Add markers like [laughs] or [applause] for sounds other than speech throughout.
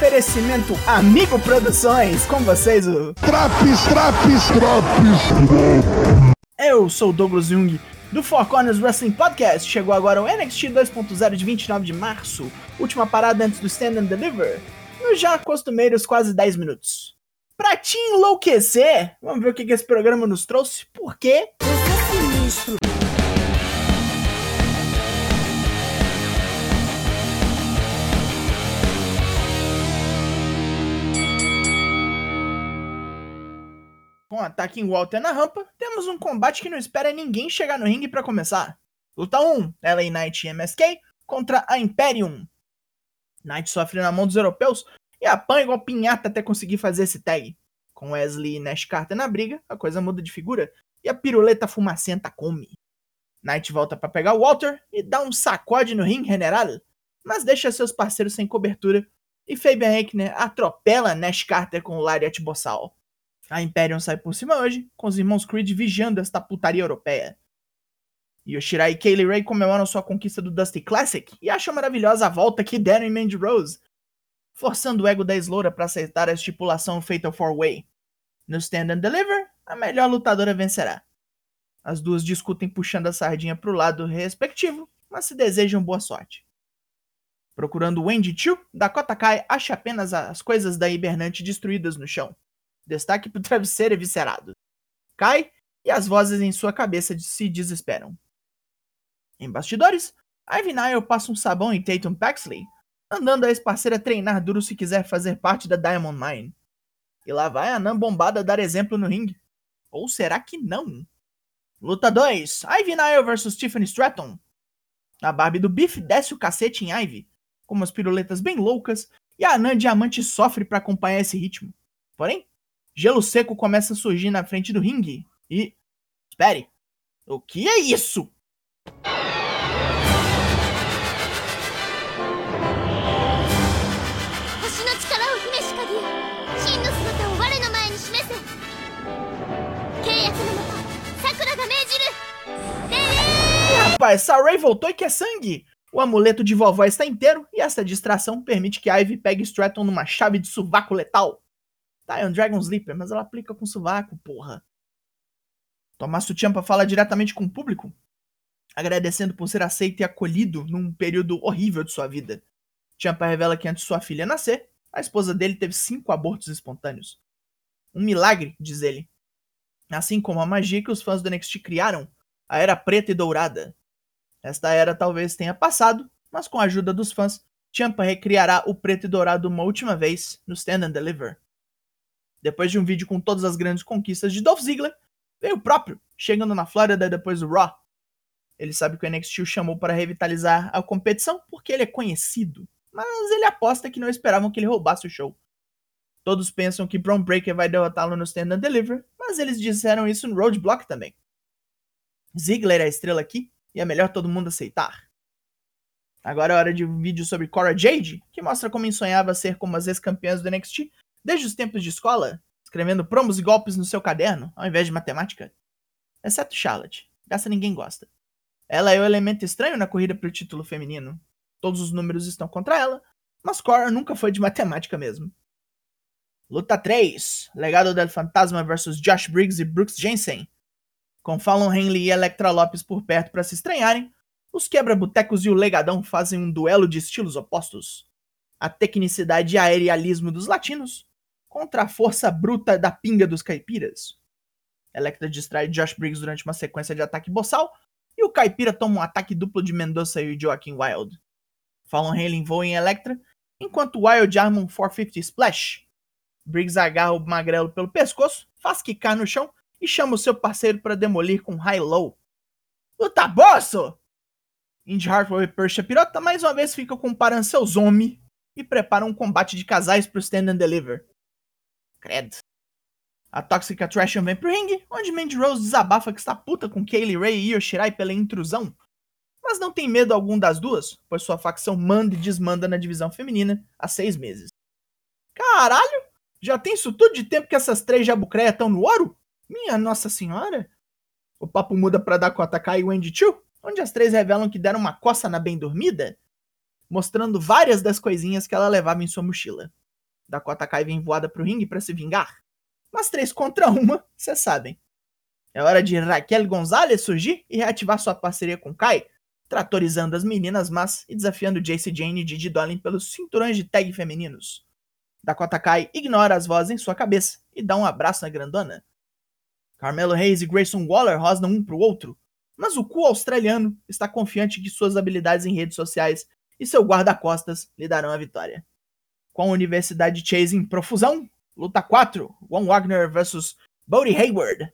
oferecimento Amigo Produções, com vocês o Traps, traps, traps. Eu sou o Douglas Jung do Four Corners Wrestling Podcast. Chegou agora o NXT 2.0 de 29 de março, última parada antes do Stand and Deliver, nos já costumeiros quase 10 minutos. Pra te enlouquecer, vamos ver o que que esse programa nos trouxe, por quê? sinistro. O ataque em Walter na rampa, temos um combate que não espera ninguém chegar no ringue pra começar. Luta 1, LA Knight e MSK contra a Imperium. Knight sofre na mão dos europeus e apanha igual pinhata até conseguir fazer esse tag. Com Wesley e Nash Carter na briga, a coisa muda de figura e a piruleta fumacenta come. Knight volta para pegar Walter e dá um sacode no ringue general, mas deixa seus parceiros sem cobertura e Fabian Eichner atropela Nash Carter com o Lariat Bossal. A Imperium sai por cima hoje, com os irmãos Creed vigiando esta putaria europeia. Yoshirai e Kaylee Ray comemoram sua conquista do Dusty Classic e acham maravilhosa a volta que deram em Mandy Rose, forçando o ego da Sloura para aceitar a estipulação Fatal 4-Way. No Stand and Deliver, a melhor lutadora vencerá. As duas discutem puxando a sardinha para o lado respectivo, mas se desejam boa sorte. Procurando Wendy Chu, Dakota Kai acha apenas as coisas da hibernante destruídas no chão. Destaque para o [laughs] travesseiro eviscerado. Cai e as vozes em sua cabeça se desesperam. Em bastidores, Ivy Nile passa um sabão em Tatum Paxley, mandando a ex-parceira treinar duro se quiser fazer parte da Diamond Mine. E lá vai a Nan bombada dar exemplo no ringue. Ou será que não? Luta 2: Ivy Nile vs Tiffany Stratton. A Barbie do Biff desce o cacete em Ivy, com umas piruletas bem loucas, e a Nan Diamante sofre para acompanhar esse ritmo. Porém, Gelo seco começa a surgir na frente do ringue e. Espere! O que é isso? Rapaz, Saray voltou e quer sangue! O amuleto de vovó está inteiro e essa distração permite que Ivy pegue Stratton numa chave de suvaco letal. Tá, é um Dragon Sleeper, mas ela aplica com sovaco, porra. Tommaso Ciampa fala diretamente com o público, agradecendo por ser aceito e acolhido num período horrível de sua vida. Ciampa revela que antes de sua filha nascer, a esposa dele teve cinco abortos espontâneos. Um milagre, diz ele. Assim como a magia que os fãs do NXT criaram, a Era Preta e Dourada. Esta era talvez tenha passado, mas com a ajuda dos fãs, Ciampa recriará o preto e dourado uma última vez no Stand and Deliver. Depois de um vídeo com todas as grandes conquistas de Dolph Ziggler, veio o próprio, chegando na Flórida depois do Raw. Ele sabe que o NXT o chamou para revitalizar a competição porque ele é conhecido, mas ele aposta que não esperavam que ele roubasse o show. Todos pensam que Braun Breaker vai derrotá-lo no Stand and Deliver, mas eles disseram isso no Roadblock também. Ziggler é a estrela aqui e é melhor todo mundo aceitar. Agora é hora de um vídeo sobre Cora Jade, que mostra como sonhava ser como as ex-campeãs do NXT desde os tempos de escola, escrevendo promos e golpes no seu caderno, ao invés de matemática. Exceto Charlotte, dessa ninguém gosta. Ela é o elemento estranho na corrida pelo título feminino. Todos os números estão contra ela, mas Cora nunca foi de matemática mesmo. Luta 3: Legado del Fantasma vs Josh Briggs e Brooks Jensen. Com Fallon Henley e Electra Lopes por perto para se estranharem, os quebra-botecos e o legadão fazem um duelo de estilos opostos. A tecnicidade e aerialismo dos latinos contra a força bruta da pinga dos caipiras. Electra distrai Josh Briggs durante uma sequência de ataque boçal e o caipira toma um ataque duplo de Mendoza e Joaquim Wild. Fallon Henley voa em Electra, enquanto Wild arma um 450 Splash. Briggs agarra o magrelo pelo pescoço, faz quicar no chão e chama o seu parceiro para demolir com high-low. Luta bosso! Indy Hartwell e Persia Pirota mais uma vez ficam comparando seus homens e preparam um combate de casais pro Stand and Deliver. Credo. A tóxica Trasham vem pro ringue, onde Mandy Rose desabafa que está puta com Kaylee Ray e Yoshirai pela intrusão, mas não tem medo algum das duas, pois sua facção manda e desmanda na divisão feminina há seis meses. Caralho! Já tem isso tudo de tempo que essas três jabucreias estão no ouro? Minha Nossa Senhora! O papo muda pra Dakota Kai e Wendy Chu, onde as três revelam que deram uma coça na bem dormida, mostrando várias das coisinhas que ela levava em sua mochila. Dakota Kai vem voada pro ringue para se vingar. Mas três contra uma, vocês sabem. É hora de Raquel Gonzalez surgir e reativar sua parceria com Kai, tratorizando as meninas mas e desafiando Jace Jane e Didi Dolin pelos cinturões de tag femininos. Dakota Kai ignora as vozes em sua cabeça e dá um abraço na grandona. Carmelo Hayes e Grayson Waller rosnam um pro outro, mas o cu australiano está confiante que suas habilidades em redes sociais e seu guarda-costas lhe darão a vitória. Com a Universidade Chase em profusão, luta 4, Von Wagner vs Bodie Hayward.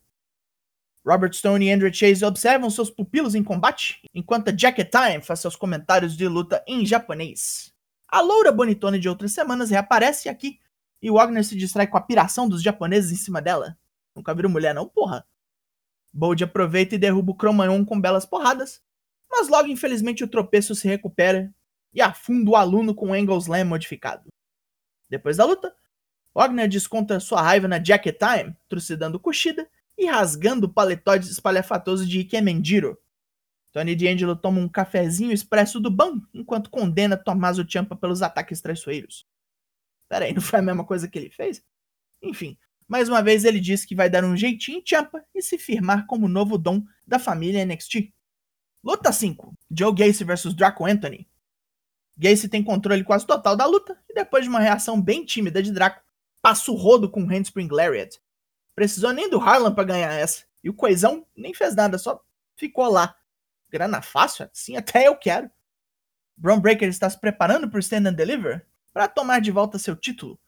Robert Stone e Andrew Chase observam seus pupilos em combate, enquanto Jacket Time faz seus comentários de luta em japonês. A loura bonitona de outras semanas reaparece aqui, e Wagner se distrai com a piração dos japoneses em cima dela. Nunca viram mulher não, porra. Bold aproveita e derruba o Cromanhon com belas porradas, mas logo infelizmente o tropeço se recupera e afunda o aluno com Angle Slam modificado. Depois da luta, Wagner desconta sua raiva na Jacket Time, trucidando Kushida e rasgando o paletó espalhafatoso de Ike Mendiro. Tony D'Angelo toma um cafezinho expresso do Ban, enquanto condena Tommaso Ciampa pelos ataques traiçoeiros. Pera aí, não foi a mesma coisa que ele fez? Enfim, mais uma vez ele diz que vai dar um jeitinho em Ciampa e se firmar como novo dom da família NXT. Luta 5. Joe Gacy vs Draco Anthony. Gacy tem controle quase total da luta e depois de uma reação bem tímida de Draco, passa o rodo com o Handspring Lariat. Precisou nem do Harlan para ganhar essa. E o Coisão nem fez nada, só ficou lá. Grana fácil? Assim até eu quero. Braun Breaker está se preparando para o Stand and Deliver para tomar de volta seu título.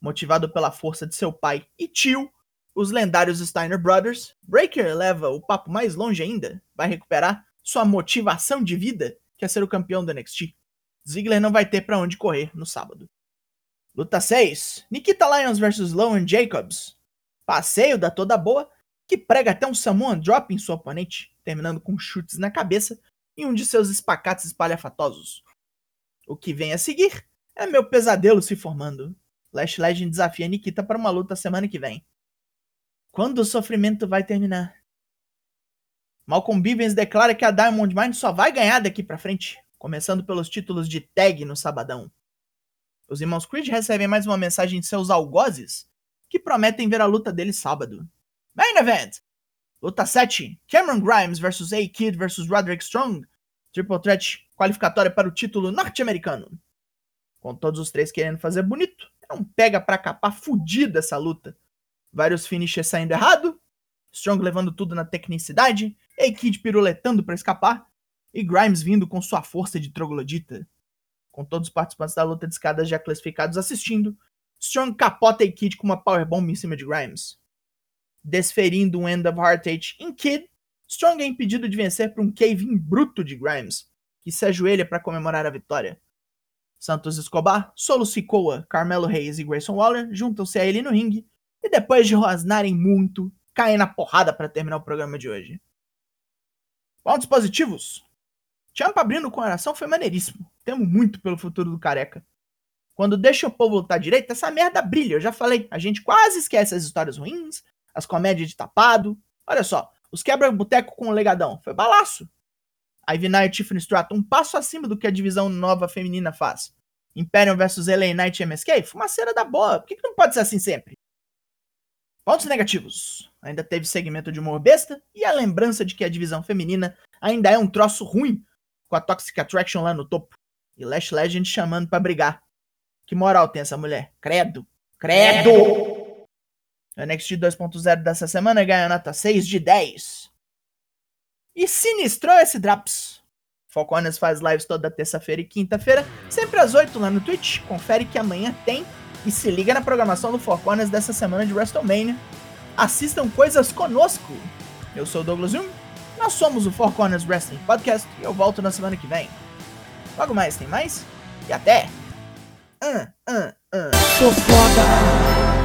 Motivado pela força de seu pai e tio, os lendários Steiner Brothers, Breaker leva o papo mais longe ainda. Vai recuperar sua motivação de vida, que é ser o campeão do NXT. Ziggler não vai ter para onde correr no sábado. Luta 6: Nikita Lyons vs Lowen Jacobs. Passeio da toda boa, que prega até um Samoan Drop em seu oponente, terminando com chutes na cabeça e um de seus espacates espalhafatosos. O que vem a seguir é meu pesadelo se formando. Lash Legend desafia Nikita para uma luta semana que vem. Quando o sofrimento vai terminar? Malcolm Bivens declara que a Diamond Mine só vai ganhar daqui para frente, começando pelos títulos de tag no sabadão. Os irmãos Creed recebem mais uma mensagem de seus algozes, que prometem ver a luta dele sábado. Main Event! Luta 7: Cameron Grimes vs A-Kid vs Roderick Strong. Triple Threat qualificatória para o título norte-americano. Com todos os três querendo fazer bonito, é um pega pra capar fudido essa luta. Vários finishes saindo errado, Strong levando tudo na tecnicidade, A-Kid piruletando para escapar, e Grimes vindo com sua força de troglodita. Com todos os participantes da luta de escadas já classificados assistindo, Strong capota a Kid com uma powerbomb em cima de Grimes. Desferindo um End of Heartache em Kid, Strong é impedido de vencer por um cave bruto de Grimes, que se ajoelha para comemorar a vitória. Santos Escobar, Solo Sikoa, Carmelo Reis e Grayson Waller juntam-se a ele no ringue e depois de rosnarem muito, caem na porrada para terminar o programa de hoje. Pontos positivos. Champa abrindo com oração foi maneiríssimo. Temo muito pelo futuro do careca. Quando deixa o povo lutar direito, essa merda brilha. Eu já falei, a gente quase esquece as histórias ruins, as comédias de tapado. Olha só, os quebra-boteco com o legadão. Foi balaço. Ivy Knight e Tiffany Stratton um passo acima do que a divisão nova feminina faz. Imperium vs LA Knight e MSK? Fumaceira da boa. Por que, que não pode ser assim sempre? Pontos negativos. Ainda teve segmento de humor besta e a lembrança de que a divisão feminina ainda é um troço ruim com a Toxic Attraction lá no topo. E Lash Legend chamando para brigar. Que moral tem essa mulher? Credo. Credo! O NXT 2.0 dessa semana ganha nota 6 de 10. E sinistrou esse Draps. Foconas faz lives toda terça-feira e quinta-feira, sempre às 8 lá no Twitch. Confere que amanhã tem. E se liga na programação do Foconas dessa semana de WrestleMania. Assistam coisas conosco. Eu sou o Douglas Jung, nós somos o Four Corners Wrestling Podcast e eu volto na semana que vem. Logo mais, tem mais? E até! Uh, uh, uh. Foda!